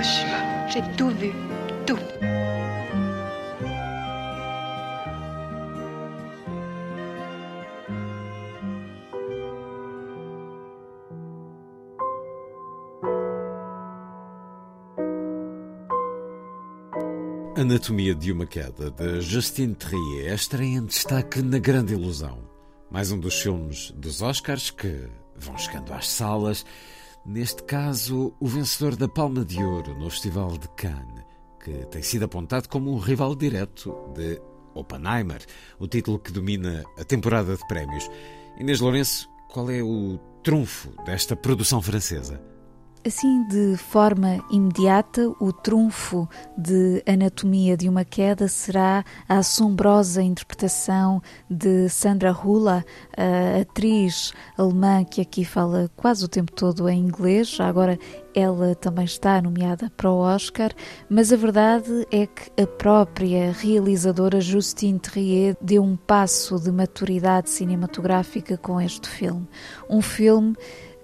Hiroshima. J'ai tout vu. Tout. Anatomia de uma Queda, de Justine Trier, estreia em destaque na Grande Ilusão. Mais um dos filmes dos Oscars que vão chegando às salas. Neste caso, o vencedor da Palma de Ouro no Festival de Cannes, que tem sido apontado como um rival direto de Oppenheimer, o título que domina a temporada de prémios. Inês Lourenço, qual é o trunfo desta produção francesa? Assim, de forma imediata, o trunfo de Anatomia de uma Queda será a assombrosa interpretação de Sandra Hula, atriz alemã que aqui fala quase o tempo todo em inglês. Já agora ela também está nomeada para o Oscar, mas a verdade é que a própria realizadora Justine Trier deu um passo de maturidade cinematográfica com este filme. Um filme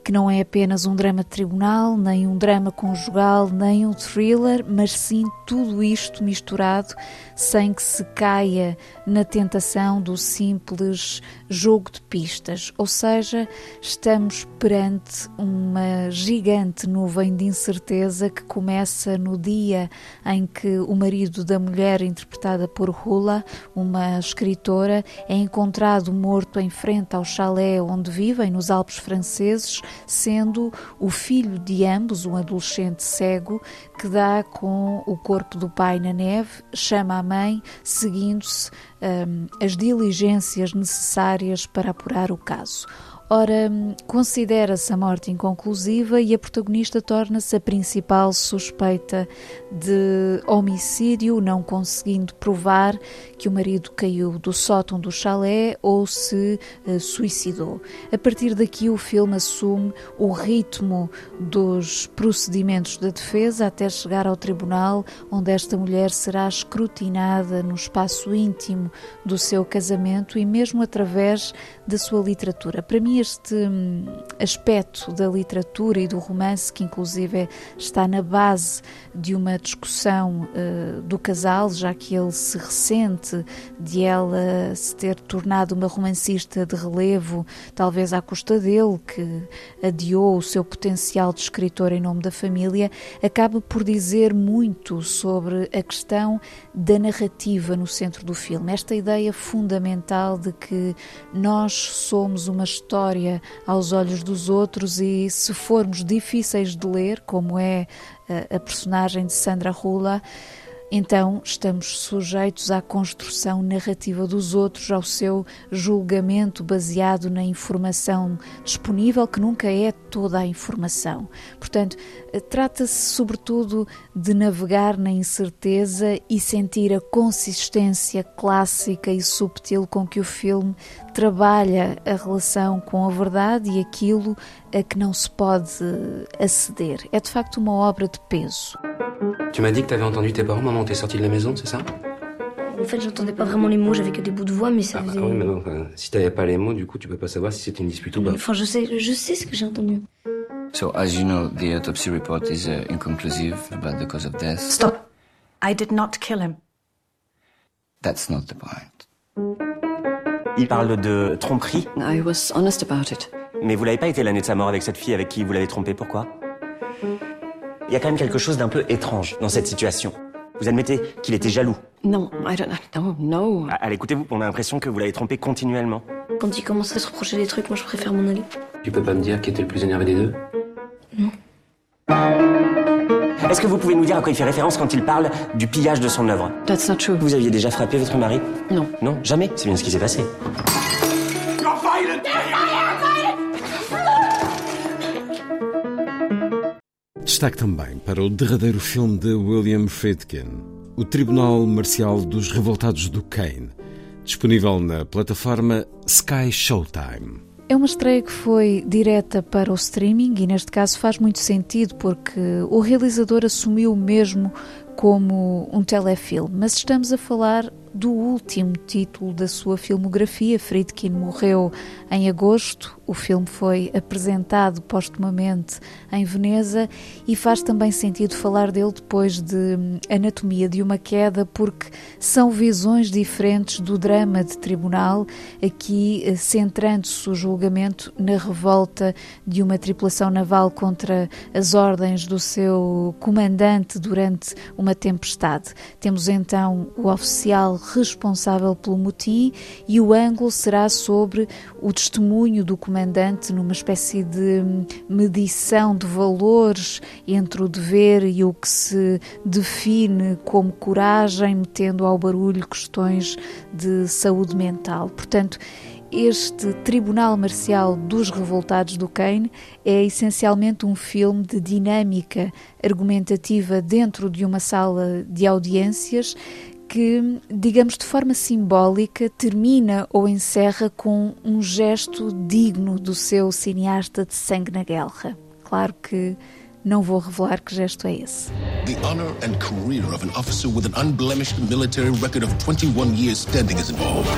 que não é apenas um drama de tribunal, nem um drama conjugal, nem um thriller, mas sim tudo isto misturado sem que se caia na tentação do simples jogo de pistas. Ou seja, estamos perante uma gigante nuvem de incerteza que começa no dia em que o marido da mulher, interpretada por Hula, uma escritora, é encontrado morto em frente ao chalé onde vivem, nos Alpes franceses, sendo o filho de ambos, um adolescente cego, que dá com o corpo do pai na neve, chama a mãe, seguindo-se um, as diligências necessárias para apurar o caso. Ora, considera-se a morte inconclusiva e a protagonista torna-se a principal suspeita de homicídio, não conseguindo provar que o marido caiu do sótão do chalé ou se uh, suicidou. A partir daqui, o filme assume o ritmo dos procedimentos da defesa até chegar ao tribunal, onde esta mulher será escrutinada no espaço íntimo do seu casamento e mesmo através da sua literatura. Para mim, este hum, aspecto da literatura e do romance, que inclusive está na base de uma discussão uh, do casal, já que ele se ressente de ela se ter tornado uma romancista de relevo, talvez à custa dele, que adiou o seu potencial de escritor em nome da família, acaba por dizer muito sobre a questão da narrativa no centro do filme. Esta ideia fundamental de que nós somos uma história aos olhos dos outros e se formos difíceis de ler, como é a, a personagem de Sandra Hula, então estamos sujeitos à construção narrativa dos outros, ao seu julgamento baseado na informação disponível, que nunca é toda a informação. Portanto, trata-se sobretudo de navegar na incerteza e sentir a consistência clássica e subtil com que o filme trabalha a relação com a verdade e aquilo a que não se pode aceder. É de facto uma obra de peso. Tu m'as dit que t'avais entendu tes parents où t'es sorti de la maison, c'est ça? En fait, j'entendais pas vraiment les mots, j'avais que des bouts de voix, mais ça ah, faisait... ah oui, mais non, enfin, si t'avais pas les mots, du coup, tu peux pas savoir si c'était une dispute ou pas. Enfin, je sais, je sais ce que j'ai entendu. So, as you know, the autopsy report is uh, inconclusive about the cause of death. Stop. I did not kill him. That's not the point. Il parle de tromperie. I was honest about it. Mais vous l'avez pas été l'année de sa mort avec cette fille avec qui vous l'avez trompé, pourquoi? Il y a quand même quelque chose d'un peu étrange dans cette situation. Vous admettez qu'il était jaloux Non, I don't know. No. Ah, Allez, écoutez-vous, on a l'impression que vous l'avez trompé continuellement. Quand il commence à se reprocher des trucs, moi je préfère m'en aller. Tu peux pas me dire qui était le plus énervé des deux? Non. Est-ce que vous pouvez nous dire à quoi il fait référence quand il parle du pillage de son œuvre? That's not true. Vous aviez déjà frappé votre mari? Non. Non, jamais. C'est bien ce qui s'est passé. You're violent. Destaque também para o derradeiro filme de William Friedkin, O Tribunal Marcial dos Revoltados do Kane, disponível na plataforma Sky Showtime. É uma estreia que foi direta para o streaming e, neste caso, faz muito sentido porque o realizador assumiu mesmo como um telefilme, mas estamos a falar do último título da sua filmografia. Friedkin morreu em agosto. O filme foi apresentado postumamente em Veneza e faz também sentido falar dele depois de Anatomia de uma Queda, porque são visões diferentes do drama de tribunal, aqui eh, centrando-se o julgamento na revolta de uma tripulação naval contra as ordens do seu comandante durante uma tempestade. Temos então o oficial responsável pelo motim e o ângulo será sobre o testemunho do comandante numa espécie de medição de valores entre o dever e o que se define como coragem, metendo ao barulho questões de saúde mental. Portanto, este Tribunal Marcial dos Revoltados do Kane é essencialmente um filme de dinâmica argumentativa dentro de uma sala de audiências que, digamos de forma simbólica, termina ou encerra com um gesto digno do seu cineasta de sangue na guerra. Claro que não vou revelar que gesto é esse. The honor and career of an officer with an unblemished military record of 21 years standing is involved.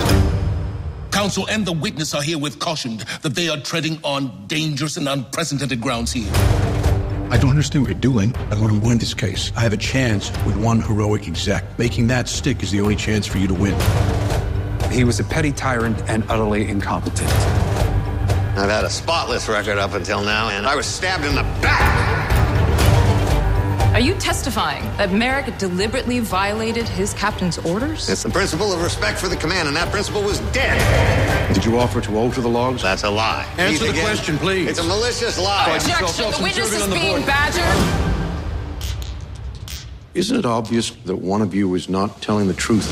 Counsel and the witness are herewith cautioned that they are treading on dangerous and unprecedented grounds here. I don't understand what you're doing. I want to win this case. I have a chance with one heroic exec. Making that stick is the only chance for you to win. He was a petty tyrant and utterly incompetent. I've had a spotless record up until now, and I was stabbed in the back. Are you testifying that Merrick deliberately violated his captain's orders? It's the principle of respect for the command, and that principle was dead. Did you offer to alter the logs? That's a lie. Answer the again. question, please. It's a malicious lie. Objection! The witness is being badgered. Isn't it obvious that one of you is not telling the truth?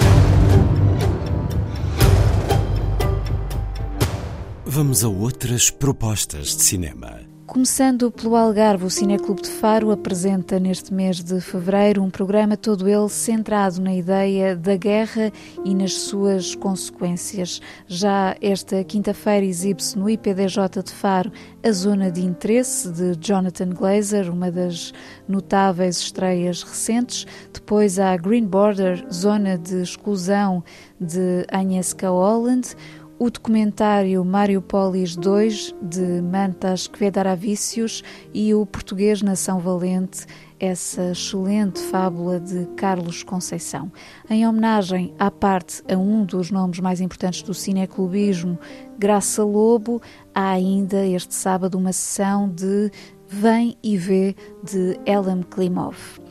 Vamos a outras propostas de cinema. Começando pelo Algarve, o Cineclube de Faro apresenta neste mês de fevereiro um programa todo ele centrado na ideia da guerra e nas suas consequências. Já esta quinta-feira exibe-se no IPDJ de Faro a Zona de Interesse de Jonathan Glazer, uma das notáveis estreias recentes. Depois há Green Border, Zona de Exclusão de Agnieszka Holland o documentário Mariupolis 2 de Mantas Kvedaravicius e o português Nação Valente, essa excelente fábula de Carlos Conceição. Em homenagem à parte a um dos nomes mais importantes do cineclubismo, Graça Lobo, há ainda este sábado uma sessão de Vem e Vê de Elam Klimov.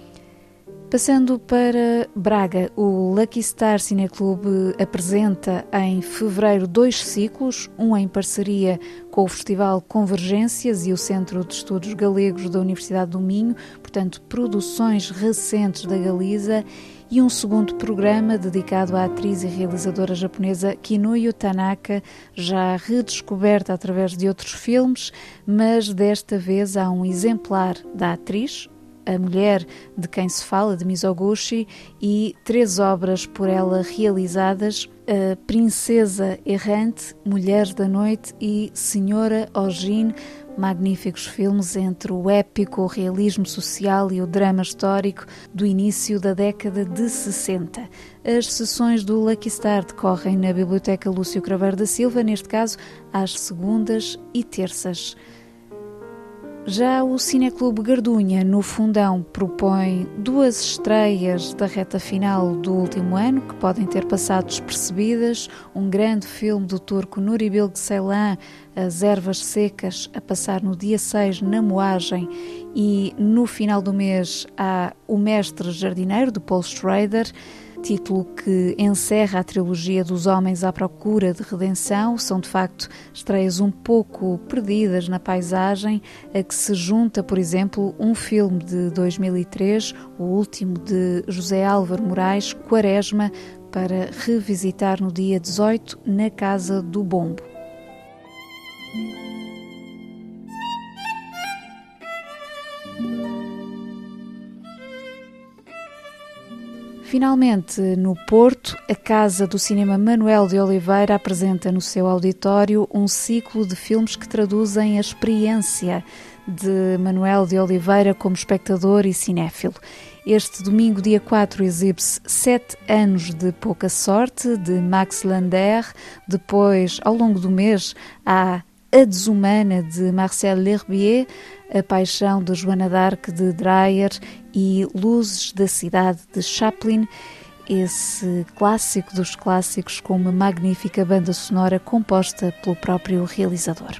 Passando para Braga, o Lucky Star Cineclube apresenta em fevereiro dois ciclos, um em parceria com o Festival Convergências e o Centro de Estudos Galegos da Universidade do Minho, portanto, produções recentes da Galiza, e um segundo programa dedicado à atriz e realizadora japonesa Kinuyo Tanaka, já redescoberta através de outros filmes, mas desta vez há um exemplar da atriz, a Mulher de Quem Se Fala, de Mizoguchi, e três obras por ela realizadas: Princesa Errante, Mulheres da Noite e Senhora Ogin, magníficos filmes entre o épico, o realismo social e o drama histórico do início da década de 60. As sessões do Lucky Star decorrem na Biblioteca Lúcio Craveiro da Silva, neste caso às segundas e terças. Já o Cineclube Gardunha, no Fundão, propõe duas estreias da reta final do último ano que podem ter passado despercebidas. Um grande filme do turco Nuri Bilge Ceylan, As Ervas Secas, a passar no dia 6 na Moagem. E no final do mês há O Mestre Jardineiro, de Paul Schrader título que encerra a trilogia dos Homens à Procura de Redenção. São de facto estreias um pouco perdidas na paisagem, a que se junta, por exemplo, um filme de 2003, o último de José Álvaro Moraes, Quaresma, para revisitar no dia 18 na Casa do Bombo. Finalmente, no Porto, a Casa do Cinema Manuel de Oliveira apresenta no seu auditório um ciclo de filmes que traduzem a experiência de Manuel de Oliveira como espectador e cinéfilo. Este domingo, dia 4, exibe-se Sete Anos de Pouca Sorte, de Max Lander. Depois, ao longo do mês, há A Desumana, de Marcel L'Herbier, A Paixão de Joana d'Arc, de Dreyer e Luzes da Cidade, de Chaplin. Esse clássico dos clássicos com uma magnífica banda sonora composta pelo próprio realizador.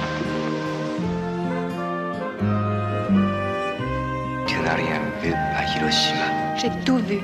J'ai tout vu.